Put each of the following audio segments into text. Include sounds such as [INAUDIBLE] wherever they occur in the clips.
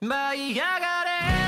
舞い上がれ！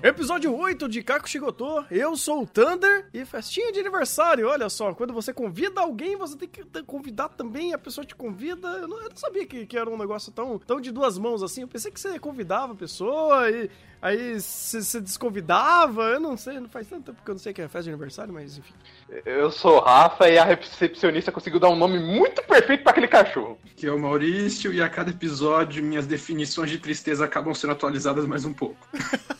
Episódio 8 de Kaku Shigoto, eu sou o Thunder e festinha de aniversário, olha só, quando você convida alguém, você tem que convidar também, a pessoa te convida, eu não, eu não sabia que, que era um negócio tão, tão de duas mãos assim, eu pensei que você convidava a pessoa e aí você desconvidava, eu não sei, não faz tanto tempo que eu não sei que é festa de aniversário, mas enfim. Eu sou o Rafa e a recepcionista conseguiu dar um nome muito perfeito pra aquele cachorro. que é o Maurício, e a cada episódio minhas definições de tristeza acabam sendo atualizadas mais um pouco. [LAUGHS]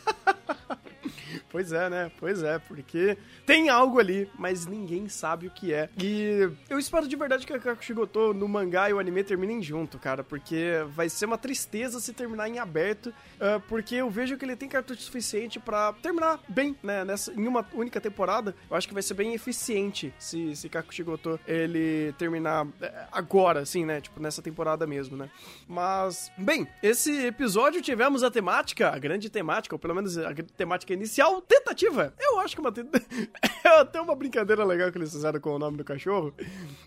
Pois é, né? Pois é, porque tem algo ali, mas ninguém sabe o que é. E eu espero de verdade que a Kakushigoto no mangá e o anime terminem junto, cara, porque vai ser uma tristeza se terminar em aberto, ah, porque eu vejo que ele tem cartucho suficiente pra terminar bem, né? Nessa, em uma única temporada, eu acho que vai ser bem eficiente se, se Kakushigoto ele terminar eh, agora, assim, né? Tipo, nessa temporada mesmo, né? Mas, bem, esse episódio tivemos a temática, a grande temática, ou pelo menos a temática inicial, tentativa. Eu acho que uma tentativa. [LAUGHS] é até uma brincadeira legal que eles fizeram com o nome do cachorro.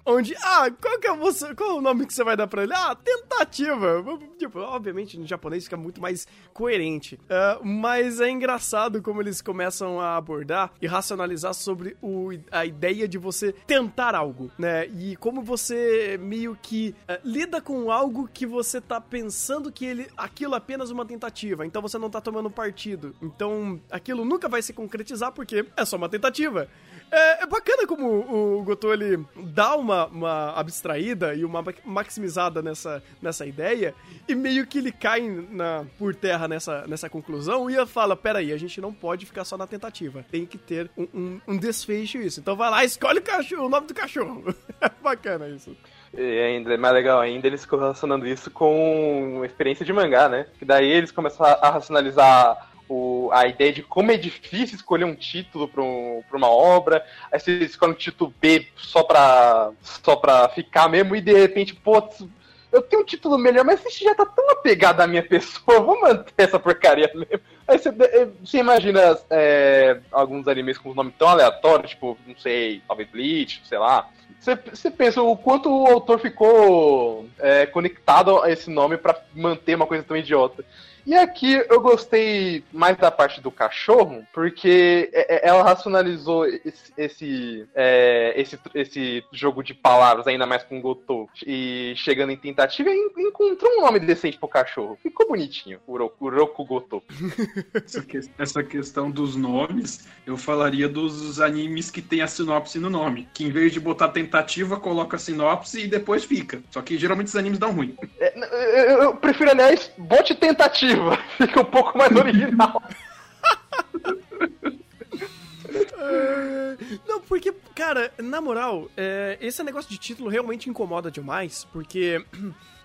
Onde, ah, qual que é você, qual é o nome que você vai dar pra ele? Ah, tentativa. Tipo, obviamente no japonês fica muito mais coerente. Ah, mas é engraçado como eles começam a abordar e racionalizar sobre o, a ideia de você tentar algo, né? E como você meio que eh, lida com algo que você tá pensando que ele aquilo é apenas uma tentativa, então você não tá tomando partido. Então aquilo nunca vai se concretizar porque é só uma tentativa. É, é bacana como o, o Goto ele dá uma, uma abstraída e uma ma- maximizada nessa, nessa ideia e meio que ele cai na, por terra nessa, nessa conclusão e fala: peraí, a gente não pode ficar só na tentativa, tem que ter um, um, um desfecho isso. Então vai lá, escolhe o, cachorro, o nome do cachorro. [LAUGHS] bacana isso. E ainda, mais legal ainda, eles ficam relacionando isso com experiência de mangá, né? Que daí eles começam a racionalizar a ideia de como é difícil escolher um título pra, um- uma obra. Aí você escolhe um título B só pra, só pra ficar mesmo, e de repente, pô, eu tenho um título melhor, mas esse já tá tão apegado à minha [LAUGHS] pessoa, vou manter essa porcaria mesmo. Aí você, você imagina é, alguns animes com um nome tão aleatório, tipo, não sei, talvez Bleach, sei lá. Você, você pensa o quanto o autor ficou é, conectado a esse nome pra manter uma coisa tão idiota. E aqui eu gostei mais da parte do cachorro, porque é- é- ela racionalizou esse, esse, é, esse, esse jogo de palavras, ainda mais com Gotô, e chegando em tentativa, en- encontrou um nome decente pro cachorro. Ficou bonitinho, o Roku, o Gotô. [LAUGHS] Essa, que- essa questão dos nomes, eu falaria dos animes que tem a sinopse no nome. Que em vez de botar tentativa, coloca a sinopse e depois fica. Só que geralmente os animes dão ruim. É, eu, eu prefiro, aliás, bote tentativa, fica um pouco mais original. É, Não, porque, cara, na moral, é, esse negócio de título realmente incomoda demais, porque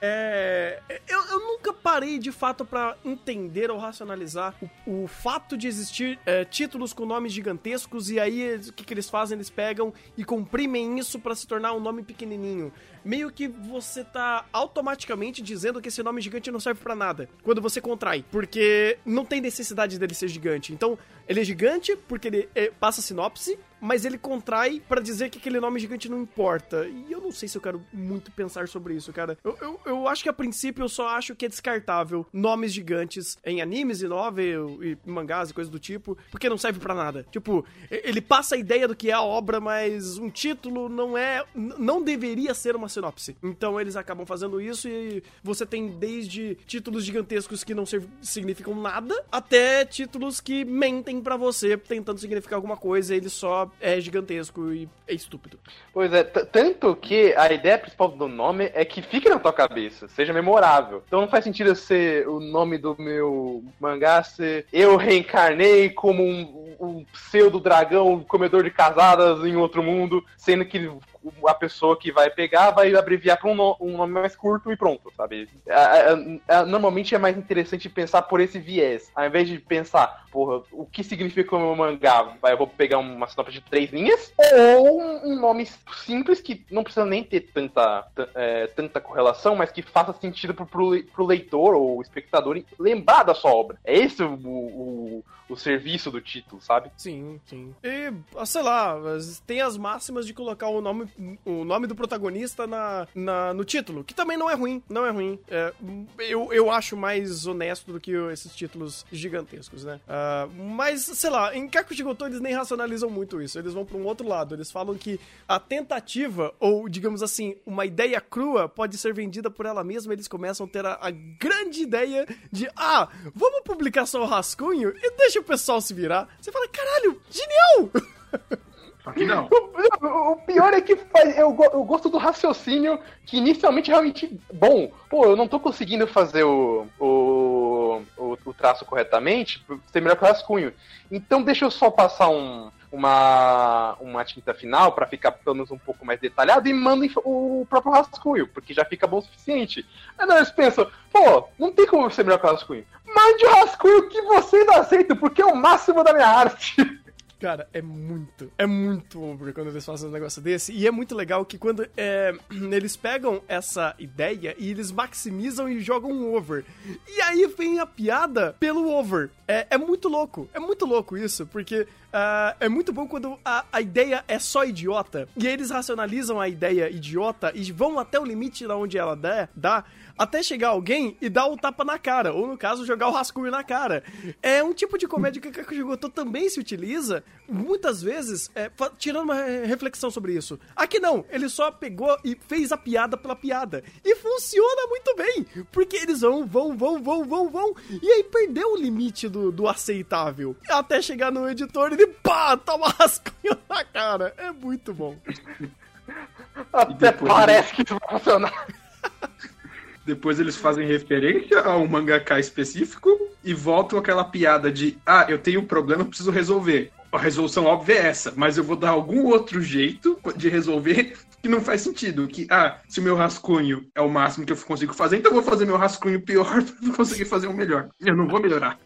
é, eu, eu nunca parei de fato pra entender ou racionalizar o, o fato de existir é, títulos com nomes gigantescos e aí o que, que eles fazem? Eles pegam e comprimem isso pra se tornar um nome pequenininho. Meio que você tá automaticamente dizendo que esse nome gigante não serve pra nada quando você contrai, porque não tem necessidade dele ser gigante. Então, ele é gigante porque ele é, passa sinopse, mas ele contrai pra dizer que aquele nome gigante não importa. E eu não sei se eu quero muito pensar sobre isso, cara. Eu, eu, eu acho que a princípio eu só acho que é descartável nomes gigantes em animes e novel e mangás e coisas do tipo, porque não serve pra nada. Tipo, ele passa a ideia do que é a obra, mas um título não é. não deveria ser uma sinopse. Então eles acabam fazendo isso e você tem desde títulos gigantescos que não significam nada, até títulos que mentem pra você tentando significar alguma coisa e ele só é gigantesco e é estúpido. Pois é, tanto que a ideia principal do nome é que fique na tua cabeça, seja memorável. Então não faz sentido ser o nome do meu mangá ser Eu reencarnei como um, um um pseudo-dragão comedor de casadas em outro mundo, sendo que a pessoa que vai pegar vai abreviar para um, no, um, nome mais curto e pronto, sabe? É, é, é, normalmente é mais interessante pensar por esse viés, ao invés de pensar, porra, o que significa o meu mangá? Vai, eu vou pegar uma sinopse de três linhas, ou um, um nome simples que não precisa nem ter tanta, é, tanta correlação, mas que faça sentido pro, pro, pro leitor ou espectador lembrar da sua obra. É esse o, o, o serviço do título, sabe? Sim, sim. E, sei lá, tem as máximas de colocar o nome o nome do protagonista na, na, no título, que também não é ruim, não é ruim. É, eu, eu acho mais honesto do que esses títulos gigantescos, né? Uh, mas, sei lá, em Kakushigoto eles nem racionalizam muito isso, eles vão para um outro lado, eles falam que a tentativa, ou digamos assim, uma ideia crua pode ser vendida por ela mesma, eles começam a ter a, a grande ideia de, ah, vamos publicar só o rascunho e deixa o pessoal se virar. Você fala, caralho, genial! [LAUGHS] Aqui não. O, o, pior é que faz, eu, eu gosto do raciocínio que inicialmente é realmente bom. Pô, eu não tô conseguindo fazer o, o, o, o traço corretamente, ser melhor que o rascunho. Então deixa eu só passar um, uma, uma tinta final para ficar pelo menos um pouco mais detalhado e mando o próprio rascunho, porque já fica bom o suficiente. Aí não, eles pensam, pô, não tem como ser melhor que o rascunho. Mande o rascunho que vocês aceitam, porque é o máximo da minha arte. [LAUGHS] Cara, é muito, é muito over quando eles fazem um negócio desse. E é muito legal que quando é, [CLEARS THROAT] eles pegam essa ideia e eles maximizam e jogam um over. E aí vem a piada pelo over. É, é muito louco, é muito louco isso, porque uh, é muito bom quando a, a ideia é só idiota. E eles racionalizam a ideia idiota e vão até o limite da onde ela dá, dá até chegar alguém e dar o um tapa na cara, ou no caso, jogar o rascunho na cara. É um tipo de comédia que Kakuji Goto também se utiliza, muitas vezes, é, tirando uma reflexão sobre isso. Aqui não, ele só pegou e fez a piada pela piada. E funciona muito bem, porque eles vão, vão, vão, vão, vão, vão, e aí perdeu o limite do, do aceitável. Até chegar no editor e ele, pá, toma [LAUGHS] rascunho na cara. É muito bom. Até parece que isso vai funcionar. [LAUGHS] Depois eles fazem referência a um mangaka específico e voltam aquela piada de: ah, eu tenho um problema, preciso resolver. A resolução óbvia é essa, mas eu vou dar algum outro jeito de resolver [LAUGHS] que não faz sentido. Que, ah, se o meu rascunho é o máximo que eu consigo fazer, então eu vou fazer meu rascunho pior [LAUGHS] pra conseguir fazer um melhor. Eu não vou melhorar.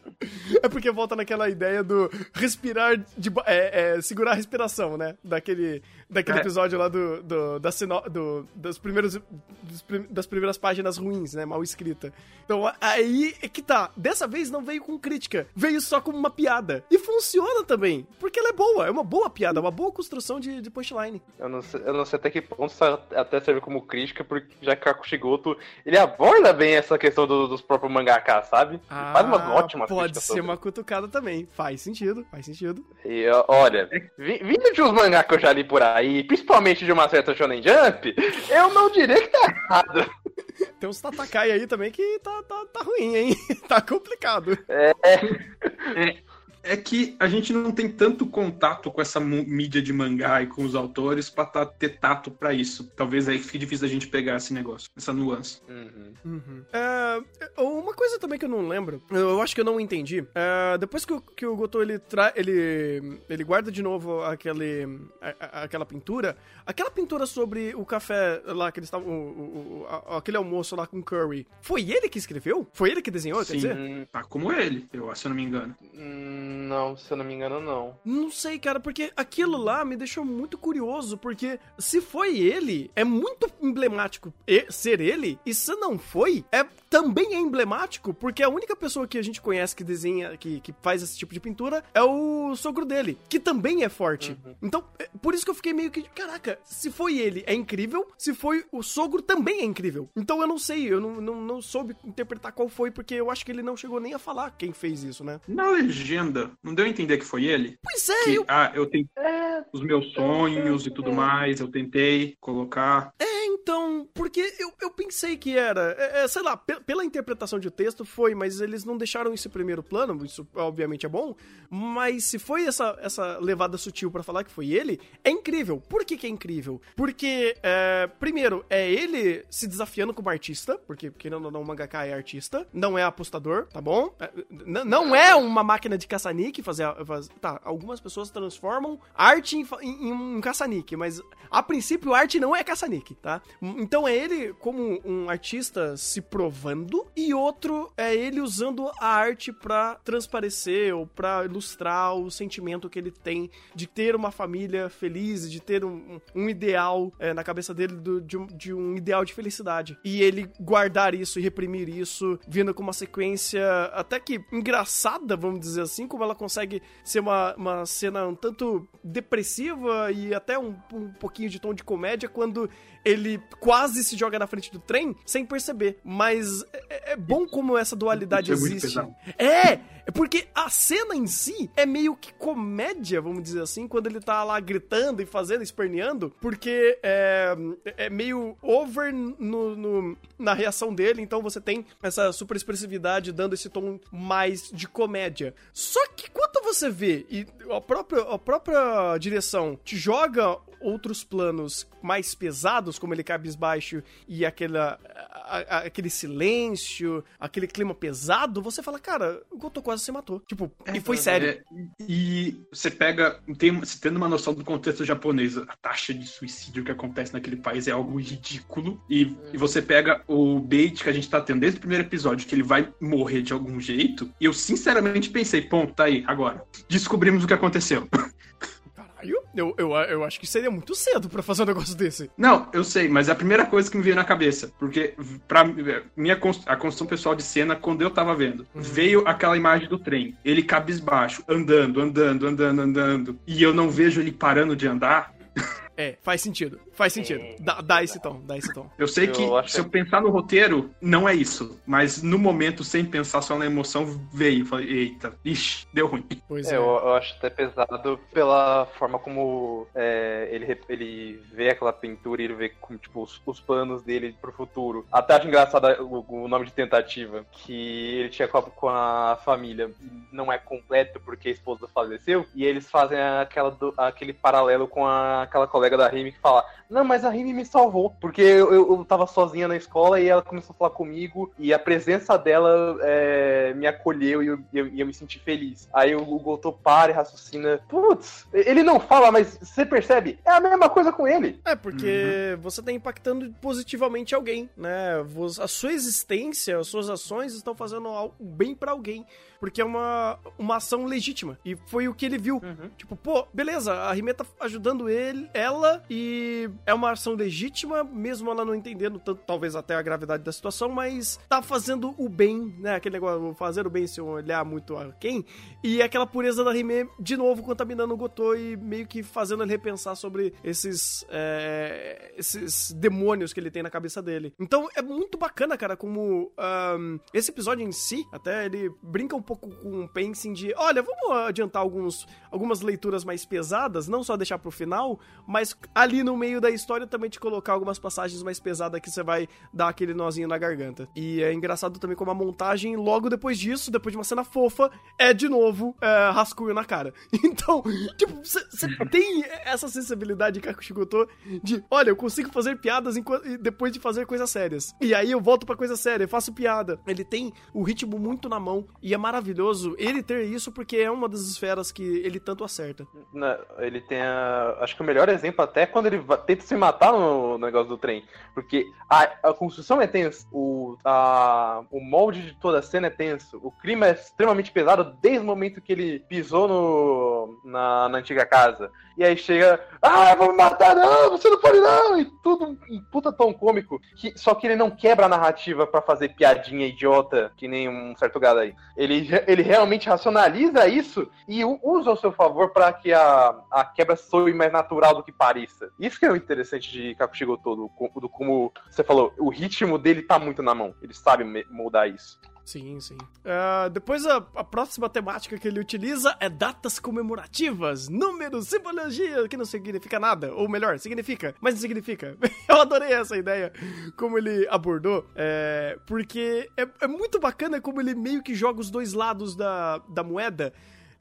É porque volta naquela ideia do respirar, de, é, é, segurar a respiração, né? Daquele, daquele é. episódio lá do, do, da sino, do, dos primeiros, das primeiras páginas ruins, né? Mal escrita. Então aí é que tá. Dessa vez não veio com crítica, veio só como uma piada. E funciona também, porque ela é boa, é uma boa piada, uma boa construção de, de punchline. Eu não, sei, eu não sei até que ponto até serve como crítica, porque já que Kakushigoto, ele aborda bem essa questão do, dos próprios mangaká, sabe? Ah, faz umas ótimas Pode ser sobre. uma cutucada também, faz sentido, faz sentido. E olha, vindo de uns mangá que eu já li por aí, principalmente de uma certa Shonen Jump, eu não diria que tá errado. Tem uns Tatakai aí também que tá, tá, tá ruim, hein? [LAUGHS] tá complicado. É. é é que a gente não tem tanto contato com essa mídia de mangá e com os autores pra tá, ter tato para isso. Talvez aí fique difícil a gente pegar esse negócio, essa nuance. Uhum. Uhum. É, uma coisa também que eu não lembro, eu acho que eu não entendi. É, depois que o, que o Goto ele, tra ele, ele guarda de novo aquele, a, aquela pintura, aquela pintura sobre o café lá que eles estavam. Aquele almoço lá com curry, foi ele que escreveu? Foi ele que desenhou, Sim, quer dizer? Tá como ele, eu, se eu não me engano. Hum não, se eu não me engano, não. Não sei, cara, porque aquilo lá me deixou muito curioso, porque se foi ele, é muito emblemático ser ele, e se não foi, é também é emblemático, porque a única pessoa que a gente conhece que desenha, que, que faz esse tipo de pintura, é o sogro dele, que também é forte. Uhum. Então, é, por isso que eu fiquei meio que, caraca, se foi ele, é incrível, se foi o sogro, também é incrível. Então eu não sei, eu não, não, não soube interpretar qual foi, porque eu acho que ele não chegou nem a falar quem fez isso, né? Na legenda, não deu a entender que foi ele? Pois é, que, eu... Ah, eu tenho é... os meus sonhos e tudo mais, eu tentei colocar. É, Então, porque eu, eu pensei que era, é, é, sei lá, pe- pela interpretação de texto foi, mas eles não deixaram isso em primeiro plano, isso obviamente é bom, mas se foi essa, essa levada sutil pra falar que foi ele, é incrível. Por que que é incrível? Porque, é, primeiro, é ele se desafiando como artista, porque querendo ou não, o mangaka é artista, não é apostador, tá bom? É, não é uma máquina de caça-nique fazer, Tá, algumas pessoas transformam arte em, em- em um caça-nique, mas a princípio arte não é caça-nique, tá? Então é ele como um artista se provando e outro é ele usando a arte pra transparecer ou pra ilustrar o sentimento que ele tem de ter uma família feliz, de ter um, um ideal é, na cabeça dele do- de, um, de um ideal de felicidade. E ele guardar isso e reprimir isso, vindo com uma sequência até que engraçada, vamos dizer assim, como ela consegue ser uma, uma cena um tanto depressiva e até um, um pouquinho de tom de comédia quando ele quase se joga na frente do trem sem perceber. Mas é, é bom como essa dualidade é existe. É, é porque a cena em si é meio que comédia, vamos dizer assim, quando ele tá lá gritando e fazendo, esperneando, porque é, é meio over no, no- na reação dele, então você tem essa super expressividade dando esse tom mais de comédia. Só que quando você vê e a própria, a própria direção te joga outros planos mais pesados, como ele cabisbaixo e aquela, a- a- aquele silêncio, aquele clima pesado, você fala, cara, o Goto quase se matou. Tipo, e foi sério. É, e você pega, tem, você tendo uma noção do contexto japonês, a taxa de suicídio que acontece naquele país é algo ridículo. E, e você pega o bait que a gente tá tendo desde o primeiro episódio, que ele vai morrer de algum jeito. E eu sinceramente pensei, ponto, tá aí, agora. Descobrimos o que aconteceu. [LAUGHS] Caralho, eu, eu, eu acho que seria muito cedo pra fazer um negócio desse. Não, eu sei, mas é a primeira coisa que me veio na cabeça. Porque, pra minha a construção pessoal de cena, quando eu tava vendo, veio aquela imagem do trem. Ele cabisbaixo, andando, andando, andando, andando. E eu não vejo ele parando de andar. [LAUGHS] É, faz sentido. Faz sentido. Dá, dá esse tom, dá esse tom. Eu sei Eu que se eu pensar no roteiro, não é isso. Mas no momento, sem pensar só na emoção, veio. Falei, eita, ixi, deu ruim. Pois É, é. eu, eu acho até pesado pela forma como é, ele, ele vê aquela pintura e ele vê como, tipo, os, os planos dele pro futuro. Até acho engraçado o, o nome de tentativa, que ele tinha com a, com a família. Não é completo porque a esposa faleceu. E eles fazem aquela do- aquele paralelo com a- aquela colega da Remy que fala: Não, mas a Remy me salvou. Porque eu, eu, eu tava sozinha na escola e ela começou a falar comigo. E a presença dela é, me acolheu e eu, eu, eu me senti feliz. Aí o, o Goto para e raciocina: Putz, ele não fala, mas você percebe? É a mesma coisa com ele. É, porque você tá impactando positivamente alguém, né? A sua existência, as suas ações estão fazendo algo bem pra alguém. Porque é uma, uma ação legítima. E foi o que ele viu. Tipo, pô, beleza, a Rime tá ajudando ele, ela, e é uma ação legítima, mesmo ela não entendendo tanto, talvez até a gravidade da situação, mas tá fazendo o bem, né? Aquele negócio, fazer o bem sem olhar muito a quem. E aquela pureza da Rime, de novo, contaminando o Gotô e meio que fazendo ele repensar sobre esses, é, esses demônios que ele tem na cabeça dele. Então é muito bacana, cara, como ahn, esse episódio em si, até ele brinca um pouco com o pacing de, olha, vamos adiantar alguns, algumas leituras mais pesadas, não só deixar pro final, mas ali no meio da história também te colocar algumas passagens mais pesadas que você vai dar aquele nozinho na garganta. E é engraçado também como a montagem, logo depois disso, depois de uma cena fofa, é de novo é, rascunho na cara. [LAUGHS] Então, tipo, você tem essa sensibilidade de Kakushikoto de, olha, eu consigo fazer piadas depois de fazer coisas sérias. E aí eu volto pra coisa séria, faço piada. Ele tem o ritmo muito na mão e é maravilhoso ele ter isso porque é uma das esferas que ele tanto acerta. Ele tem a, acho que o melhor exemplo até quando ele tenta se matar no, no negócio do trem. Porque a, a construção é tensa, o, a, o molde de toda a cena é tenso, o clima é extremamente pesado desde o momento que ele pisou no, na, na antiga casa. E aí chega, ah, vou me matar, não, você não pode não, e tudo um puta tom cômico. Que, só que ele não quebra a narrativa pra fazer piadinha idiota, que nem um certo gado aí. Ele, ele realmente racionaliza isso e usa ao seu favor pra que a, a quebra soe mais natural do que pareça. Isso que é o interessante de Kakushigo todo, do como você falou, o ritmo dele tá muito na mão. Ele sabe moldar isso. Sim, sim. Uh, depois a, a, próxima temática que ele utiliza é datas comemorativas, números, simbologia, que não significa nada, ou melhor, significa, mas não significa. [LAUGHS] Eu adorei essa ideia, como ele abordou, é, porque é, é muito bacana como ele meio que joga os dois lados da, da moeda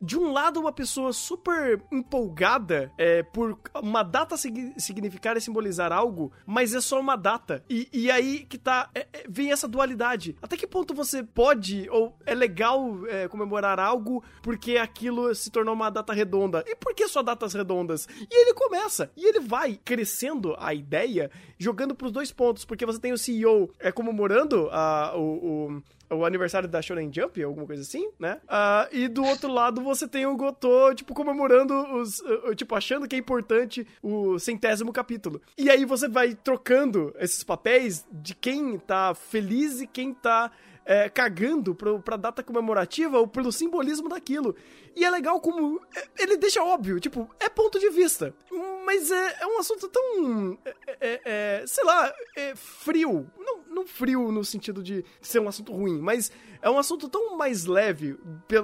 de um lado, uma pessoa super empolgada é, por uma data significar e simbolizar algo, mas é só uma data. E, e aí que tá. É, é, vem essa dualidade. Até que ponto você pode, ou é legal é, comemorar algo porque aquilo se tornou uma data redonda? E por que só datas redondas? E ele começa, e ele vai crescendo a ideia, jogando pros dois pontos, porque você tem o CEO é, comemorando a, o, o o aniversário da Shonen Jump, alguma coisa assim, né? Uh, e do outro lado você tem o Gotô, tipo, comemorando os. Uh, tipo, achando que é importante o centésimo capítulo. E aí você vai trocando esses papéis de quem tá feliz e quem tá é, cagando pro, pra data comemorativa ou pelo simbolismo daquilo. E é legal como é, ele deixa óbvio, tipo, é ponto de vista. Mas é, é um assunto tão. É, é, é sei lá, frio. Não, não frio no sentido de ser um assunto ruim, mas é um assunto tão mais leve,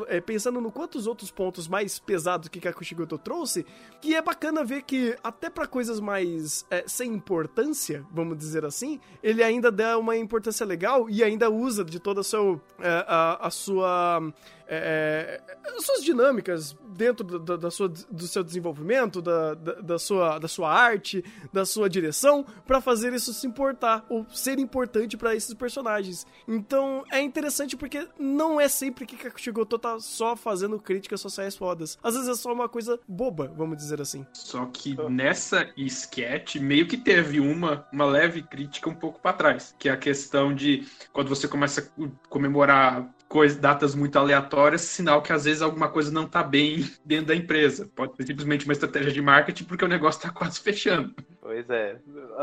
é, pensando no quantos outros pontos mais pesados que Kakushigoto trouxe, que é bacana ver que até para coisas mais é, sem importância, vamos dizer assim, ele ainda dá uma importância legal e ainda usa de toda a, é, a, a sua é, é suas dinâmicas dentro da, da, sua, do seu desenvolvimento, da, da, da, sua, da sua arte, da sua direção, para fazer isso se importar ou ser importante para esses personagens. Então é interessante porque não é sempre que Kakushigoto tá só fazendo críticas sociais fodas. Às vezes é só uma coisa boba, vamos dizer assim. Só que nessa sketch meio que teve uma, uma leve crítica um pouco para trás, que é a questão de quando você começa a comemorar coisas, datas muito aleatórias, sinal que às vezes alguma coisa não está bem [LAUGHS] dentro da empresa. Pode ser simplesmente uma estratégia de marketing porque o negócio está quase fechando. Pois é.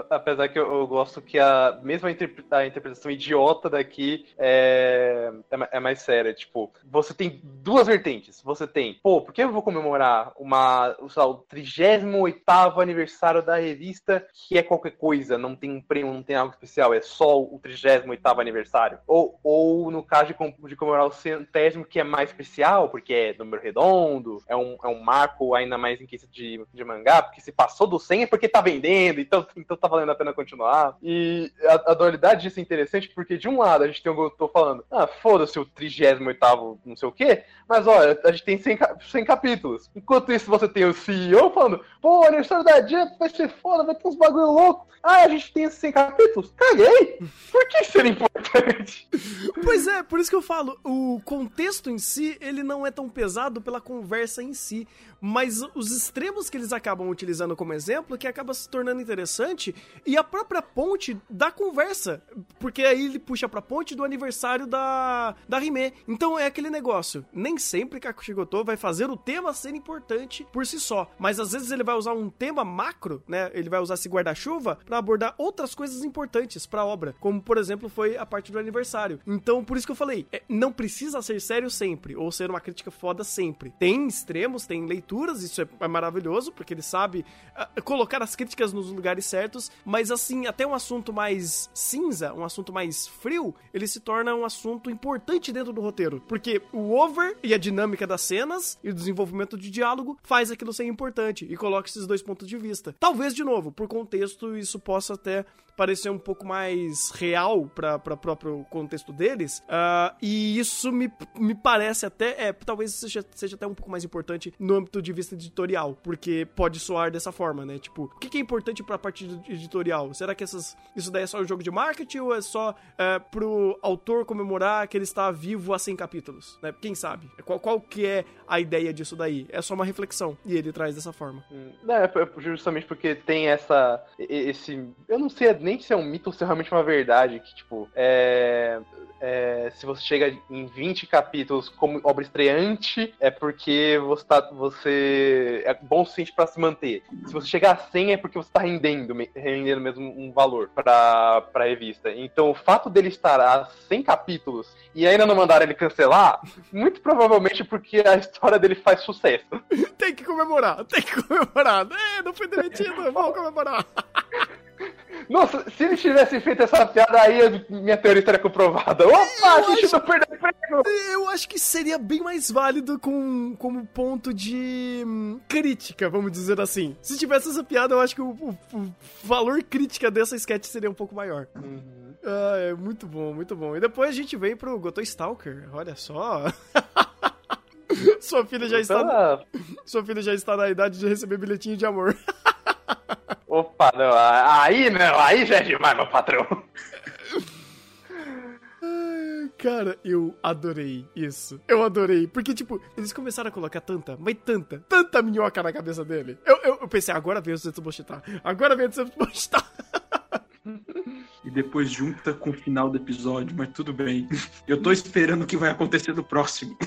Apesar que eu, eu gosto que a mesma interpre a interpretação idiota daqui é, é, é, mais séria. Tipo, você tem duas vertentes. Você tem, pô, por que eu vou comemorar uma, lá, o 38 aniversário da revista, que é qualquer coisa, não tem um prêmio, não tem algo especial, é só o 38 aniversário? Ou, ou no caso de, de comemorar o centésimo, que é mais especial, porque é número redondo, é um, é um marco ainda mais em questão de, de mangá, porque se passou do 100 é porque tá vendendo então, então tá valendo a pena continuar. E a, a dualidade disso é interessante porque, de um lado, a gente tem o tô falando, ah, foda-se o 38 não sei o quê, mas olha, a gente tem 100, 100 capítulos. Enquanto isso, você tem o CEO falando, pô, aniversário da Jump vai ser foda, vai ter uns bagulho louco. Ah, a gente tem esses 100 capítulos? Caguei! Por que ser importante? [LAUGHS] Pois é, por isso que eu falo, o contexto em si, ele não é tão pesado pela conversa em si, mas os extremos que eles acabam utilizando como exemplo, que acaba se tornando interessante, e a própria ponte da conversa, porque aí ele puxa pra ponte do aniversário da, da Rime. Então é aquele negócio, nem sempre Kakushigoto vai fazer o tema ser importante por si só, mas às vezes ele vai usar um tema macro, né, ele vai usar esse guarda-chuva para abordar outras coisas importantes para a obra, como por exemplo foi a parte do aniversário. Então, por isso que eu falei, é, não precisa ser sério sempre ou ser uma crítica foda sempre. Tem extremos, tem leituras, isso é, é maravilhoso, porque ele sabe uh, colocar as críticas nos lugares certos, mas assim, até um assunto mais cinza, um assunto mais frio, ele se torna um assunto importante dentro do roteiro, porque o over e a dinâmica das cenas e o desenvolvimento de diálogo faz aquilo ser importante e coloca esses dois pontos de vista. Talvez de novo, por contexto isso possa até parecer um pouco mais real para o próprio contexto deles. Uh, e isso me, me parece até, é, talvez seja, seja até um pouco mais importante no âmbito de vista editorial, porque pode soar dessa forma, né? Tipo, o que, que é importante para a parte editorial? Será que essas, isso daí é só um jogo de marketing ou é só é, pro autor comemorar que ele está vivo há 100 capítulos? Né? Quem sabe? Qual, qual que é a ideia disso daí? É só uma reflexão e ele traz dessa forma. Hum, é, é justamente porque tem essa, esse, eu não sei nem se é um mito ou se é realmente uma verdade, que, tipo, é, é, se você chega em 20 capítulos como obra estreante, é porque você, tá, você é bom o suficiente para se manter. Se você chegar a 100, é porque você está rendendo, rendendo mesmo um valor para a revista. Então, o fato dele estar a 100 capítulos e ainda não mandar ele cancelar, muito provavelmente porque a história dele faz sucesso. [LAUGHS] tem que comemorar, tem que comemorar. É, não foi demitido, vamos comemorar. [LAUGHS] Nossa, se eles tivessem feito essa piada aí, minha teoria estaria comprovada. Opa, a gente acho- não perdeu emprego! Eu acho que seria bem mais válido com, como ponto de hum, crítica, vamos dizer assim. Se tivesse essa piada, eu acho que o, o- o valor crítica dessa sketch seria um pouco maior. Ah, é muito bom, muito bom. E depois a gente vem pro Gotoy Stalker, olha só. [LAUGHS] sua filha já está, [LAUGHS] sua filha já está na idade de receber bilhetinho de amor. [LAUGHS] Opa, não, aí não, aí já é demais, meu patrão. [LAUGHS] Cara, eu adorei isso. Eu adorei. Porque, tipo, eles começaram a colocar tanta, mas tanta, tanta minhoca na cabeça dele. Eu, eu, eu pensei, agora vem o Zetsu Boshita. Agora vem o Zetsu Boshita. Depois junta com o final do episódio, mas tudo bem. [LAUGHS] Eu tô esperando o que vai acontecer no próximo.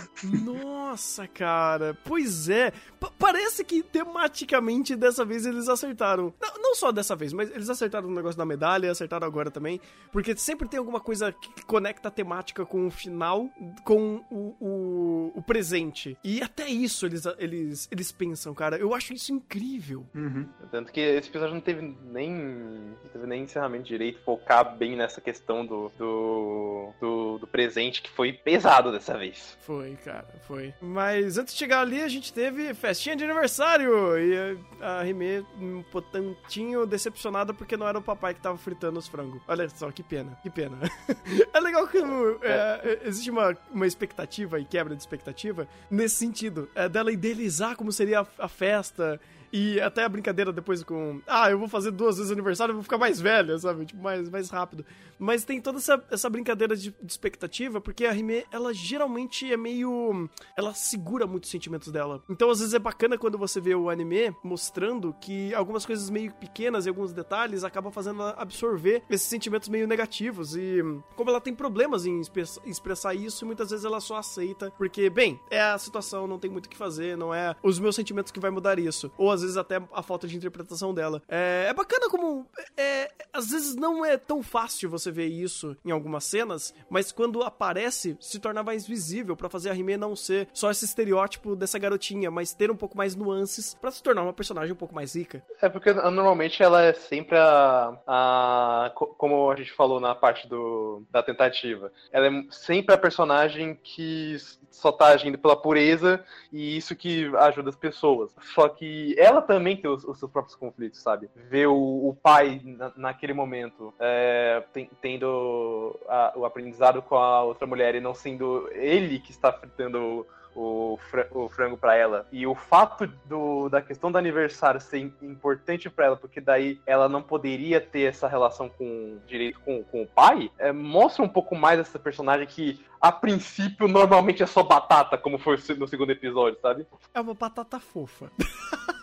Nossa, cara. Pois é. Pa- parece que tematicamente dessa vez eles acertaram. Não, não só dessa vez, mas eles acertaram o negócio da medalha, acertaram agora também. Porque sempre tem alguma coisa que conecta a temática com o final, com o, o, o presente. E até isso eles, eles, eles pensam, cara. Eu acho isso incrível. Uhum. Tanto que esse episódio não teve nem. Não teve nem encerramento direito, bem nessa questão do, do, do, do presente, que foi pesado dessa vez. Foi, cara, foi. Mas antes de chegar ali, a gente teve festinha de aniversário. E a Rime um tantinho decepcionada porque não era o papai que tava fritando os frangos. Olha só, que pena, que pena. [LAUGHS] é legal que é, é, existe uma, uma expectativa e quebra de expectativa nesse sentido. É dela idealizar como seria a, a festa. E até a brincadeira depois com. Ah, eu vou fazer duas vezes aniversário, eu vou ficar mais velha, sabe? Tipo, mais, mais rápido. Mas tem toda essa, essa brincadeira de, de expectativa, porque a Rime, ela geralmente é meio. Ela segura muito os sentimentos dela. Então, às vezes, é bacana quando você vê o anime mostrando que algumas coisas meio pequenas e alguns detalhes acabam fazendo ela absorver esses sentimentos meio negativos. E como ela tem problemas em express- expressar isso, muitas vezes ela só aceita, porque, bem, é a situação, não tem muito o que fazer, não é os meus sentimentos que vai mudar isso. Ou às vezes até a falta de interpretação dela. É, é bacana como. É, às vezes não é tão fácil você ver isso em algumas cenas, mas quando aparece, se torna mais visível pra fazer a Rime não ser só esse estereótipo dessa garotinha, mas ter um pouco mais nuances pra se tornar uma personagem um pouco mais rica. É porque normalmente ela é sempre a, a- co- Como a gente falou na parte do, da tentativa. Ela é sempre a personagem que só tá agindo pela pureza e isso que ajuda as pessoas. Só que ela também tem os, os seus próprios conflitos, sabe? Ver o, o pai na- naquele momento é, tem- tendo a- o aprendizado com a outra mulher e não sendo ele que está fritando o, o frango pra ela. E o fato do, da questão do aniversário ser im- importante pra ela, porque daí ela não poderia ter essa relação com direito com, com o pai, é, mostra um pouco mais essa personagem que, a princípio, normalmente é só batata, como foi no segundo episódio, sabe? É uma batata fofa. [LAUGHS]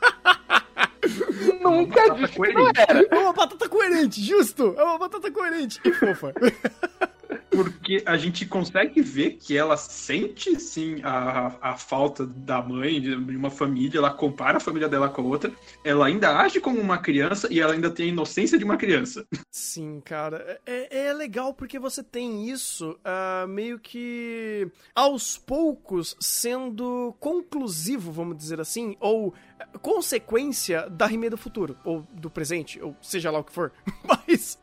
Nunca batata disse que não era. É uma batata coerente, justo! É uma batata coerente e fofa. [LAUGHS] Porque a gente consegue ver que ela sente sim a, a falta da mãe, de uma família, ela compara a família dela com a outra, ela ainda age como uma criança e ela ainda tem a inocência de uma criança. Sim, cara. É, é legal porque você tem isso ah, meio que aos poucos sendo conclusivo, vamos dizer assim, ou ah, consequência da Rime do futuro, ou do presente, ou seja lá o que for. [LAUGHS] Mas,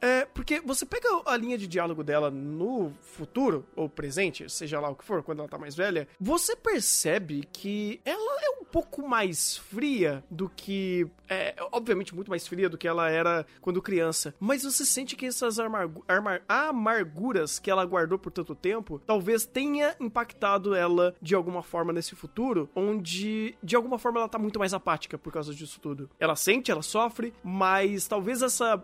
é, porque você pega a linha de diálogo dela no futuro, ou presente, seja lá o que for, quando ela tá mais velha, você percebe que ela é um pouco mais fria do que. É, obviamente, muito mais fria do que ela era quando criança. Mas você sente que essas amarguras que ela guardou por tanto tempo talvez tenha impactado ela de alguma forma nesse futuro, onde de alguma forma ela tá muito mais apática por causa disso tudo. Ela sente, ela sofre, mas talvez essa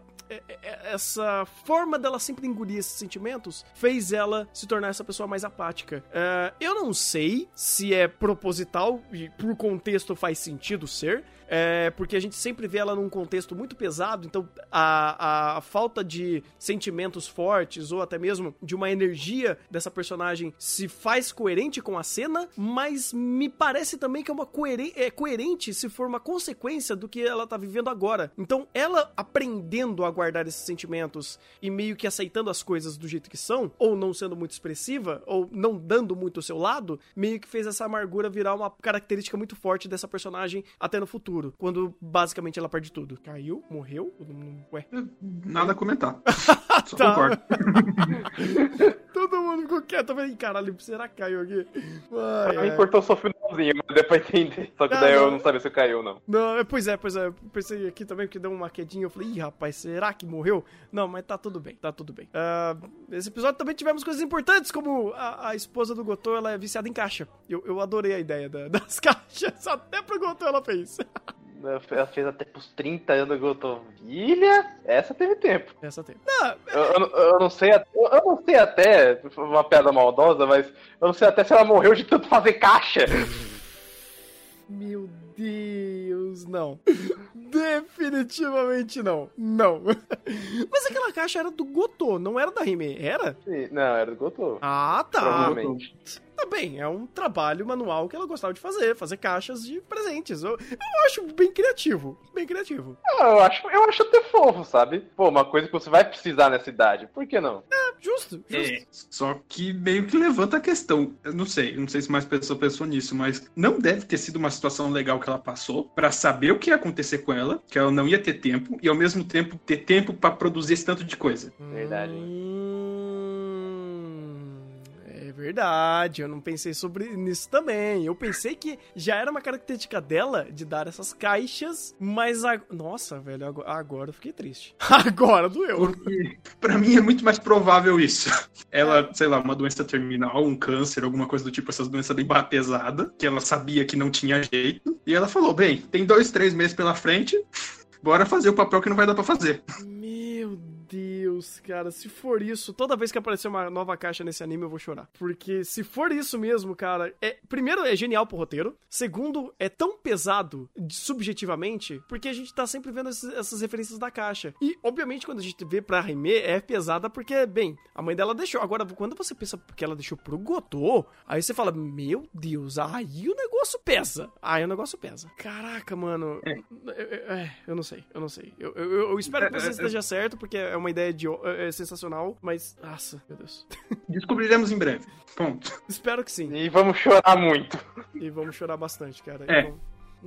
essa forma dela sempre engolir esses sentimentos fez ela se tornar essa pessoa mais apática. É, eu não sei se é proposital e por contexto faz sentido ser. É, porque a gente sempre vê ela num contexto muito pesado, então a, a falta de sentimentos fortes ou até mesmo de uma energia dessa personagem se faz coerente com a cena, mas me parece também que é uma coeren é coerente se for uma consequência do que ela tá vivendo agora. Então, ela aprendendo a guardar esses sentimentos e meio que aceitando as coisas do jeito que são, ou não sendo muito expressiva, ou não dando muito o seu lado, meio que fez essa amargura virar uma característica muito forte dessa personagem até no futuro. Futuro, quando basicamente ela perde tudo. Caiu? Morreu? Ué. Nada a comentar. [LAUGHS] Só Tá. concordo. [LAUGHS] Todo mundo ficou quieto. Eu falei, caralho, será que caiu aqui? Ai, Pra mim ai. cortou só o finalzinho, mas deu pra entender. Só que Ah, daí não. eu não sabia se caiu ou não. Não, é, pois é, pois é. Eu Pensei aqui também que deu uma quedinha. Eu falei, ih, rapaz, será que morreu? Não, mas tá tudo bem, tá tudo bem. Ah, nesse episódio também tivemos coisas importantes, como a, a esposa do Gotô, ela é viciada em caixa. Eu, eu adorei a ideia da- [LAUGHS] das caixas. Até pro Gotô ela fez. Ela fez até pros 30 anos que eu tô. Filha, essa teve tempo. Essa tem. Não, Eu, eu não- eu não sei, até- eu, eu não sei até, uma piada maldosa, mas eu não sei até se ela morreu de tanto fazer caixa. meu Deus, não. Definitivamente não. Não. [LAUGHS] Mas aquela caixa era do Gotô, não era da Rime, era? Sim, Não, era do Gotô. Ah, tá. Provavelmente. Tá bem, é um trabalho manual que ela gostava de fazer, fazer caixas de presentes. Eu, eu acho bem criativo, bem criativo. Ah, Eu acho, eu acho até fofo, sabe? Pô, uma coisa que você vai precisar nessa idade. Por que não? É, justo, justo. É, só que meio que levanta a questão. Eu não sei, não sei se mais pessoa pensou nisso, mas não deve ter sido uma situação legal que ela passou pra saber o que ia acontecer com ela, que ela não ia ter tempo e ao mesmo tempo ter tempo pra produzir esse tanto de coisa. Verdade. Hum, verdade, eu não pensei sobre nisso também. Eu pensei que já era uma característica dela de dar essas caixas, mas a... nossa, velho, agora, agora eu fiquei triste. [LAUGHS] Agora doeu. Porque pra mim é muito mais provável isso. [LAUGHS] Ela, sei lá, uma doença terminal, um câncer, alguma coisa do tipo, essas doenças bem ba- pesada, que ela sabia que não tinha jeito. E ela falou: bem, tem dois, três meses pela frente, bora fazer o papel que não vai dar pra fazer. Deus, cara, se for isso, toda vez que aparecer uma nova caixa nesse anime eu vou chorar. Porque se for isso mesmo, cara, é primeiro é genial pro roteiro, segundo é tão pesado subjetivamente, porque a gente tá sempre vendo esses- essas referências da caixa. E obviamente quando a gente vê pra Rime é pesada porque, bem, a mãe dela deixou. Agora, quando você pensa que ela deixou pro Gotô, aí você fala, meu Deus, aí o negócio pesa. Aí o negócio pesa. Caraca, mano. É, é, eu não sei, eu não sei. Eu, eu, eu- eu espero que você esteja certo, porque é uma ideia de, é, é sensacional, mas. Nossa, meu Deus. [LAUGHS] Descobriremos em breve. Ponto. espero que sim. E vamos chorar muito. E vamos chorar bastante, cara. É. Vamos-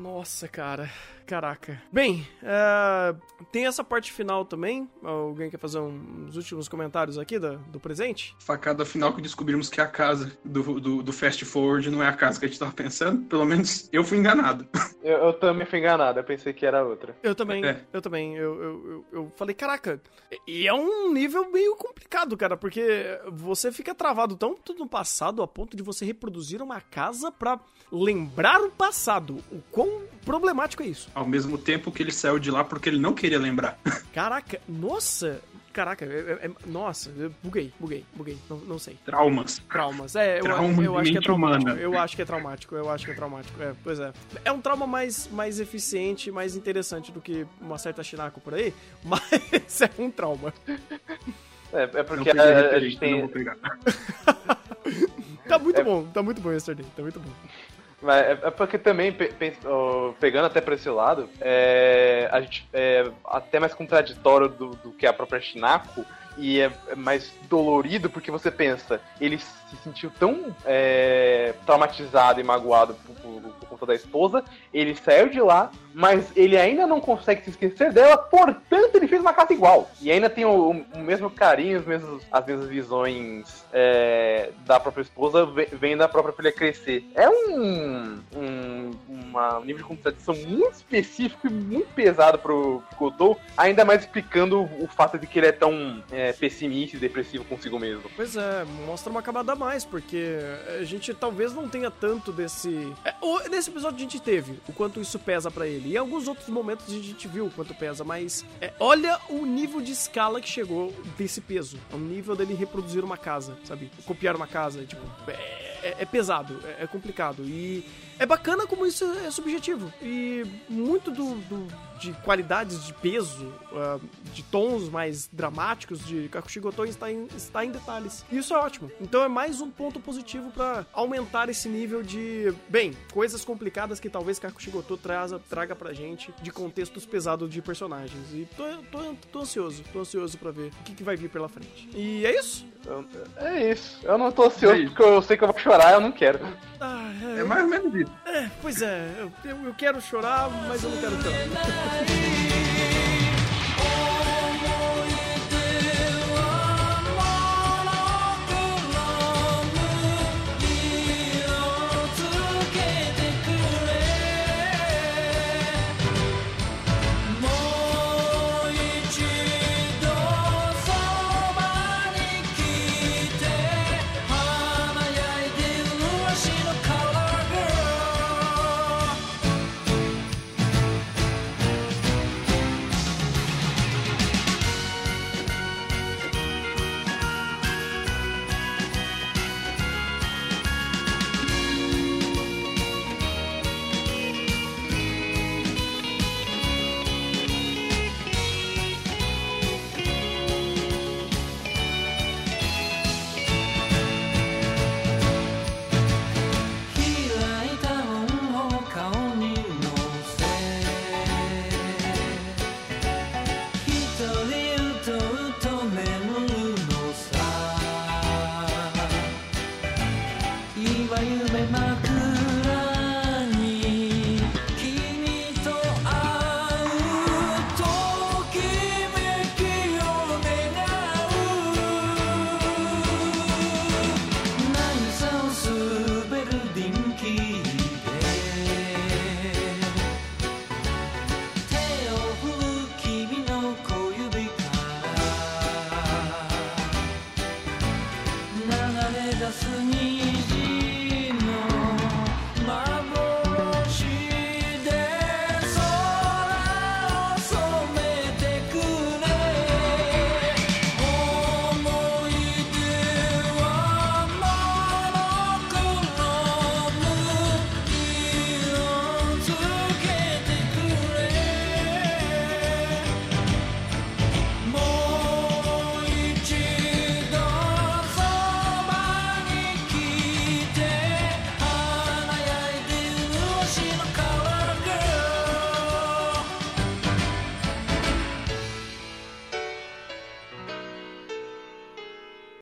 Nossa, cara. Caraca. Bem, é, tem essa parte final também. Alguém quer fazer um- uns últimos comentários aqui da- do presente? Facada final que descobrimos que a casa do, do, do Fast Forward não é a casa que a gente tava pensando. Pelo menos eu fui enganado. [LAUGHS] Eu, eu também fui enganado, eu pensei que era outra. Eu também, É. eu também. Eu, eu, eu, eu falei, caraca, e é um nível meio complicado, cara, porque você fica travado tanto no passado a ponto de você reproduzir uma casa pra lembrar o passado. O quão problemático é isso? Ao mesmo tempo que ele saiu de lá porque ele não queria lembrar. [LAUGHS] Caraca, nossa, caraca, é- é- é- nossa, eu buguei, buguei, buguei, não, não sei. Traumas. Traumas, é, eu, Trauma eu acho que é traumático. humana. Eu acho que é traumático, eu acho que é traumático. É, pois é. É um trauma mais, mais eficiente, mais interessante do que uma certa Shinako por aí, [LAUGHS] mas é um trauma. É, é porque a a, gente tem. não vou pegar. [LAUGHS] Tá É. muito bom, tá muito bom esse tá muito bom. Mas é, é porque também, pegando até pra esse lado, é, a gente é até mais contraditório do, do que a própria Shinako e é é mais dolorido porque você pensa, ele se sentiu tão é, traumatizado e magoado por, por- por conta da esposa, ele saiu de lá, mas ele ainda não consegue se esquecer dela, portanto ele fez uma casa igual. E ainda tem o, o mesmo carinho, as mesmas visões é, da própria esposa, ve- vem da própria filha crescer. É um, um, uma- um nível de contradição muito específico e muito pesado pro Gotou, ainda mais explicando o, o fato de que ele é tão é, pessimista e depressivo consigo mesmo. Pois é, mostra uma camada a mais, porque a gente talvez não tenha tanto desse. É, o- nesse episódio a gente teve o quanto isso pesa pra ele. E alguns outros momentos a gente viu o quanto pesa, mas é, olha o nível de escala que chegou desse peso. É um nível dele reproduzir uma casa, sabe? Copiar uma casa, tipo. É, é- é pesado, é, é complicado. E é bacana como isso é subjetivo. E muito do- do de qualidades de peso, uh, de tons mais dramáticos de Kakushigoto está em, está em detalhes. E isso é ótimo. Então é mais um ponto positivo para aumentar esse nível de, bem, coisas complicadas que talvez Kakushigoto traga, traga pra gente de contextos pesados de personagens. E tô, tô, tô ansioso, tô ansioso para ver o que, que vai vir pela frente. E é isso? É isso. Eu não tô ansioso é porque eu sei que eu vou chorar, eu não quero. Ah, é, é mais ou menos isso. É, pois é. Eu, eu, eu quero chorar, mas eu não quero chorar. Bye.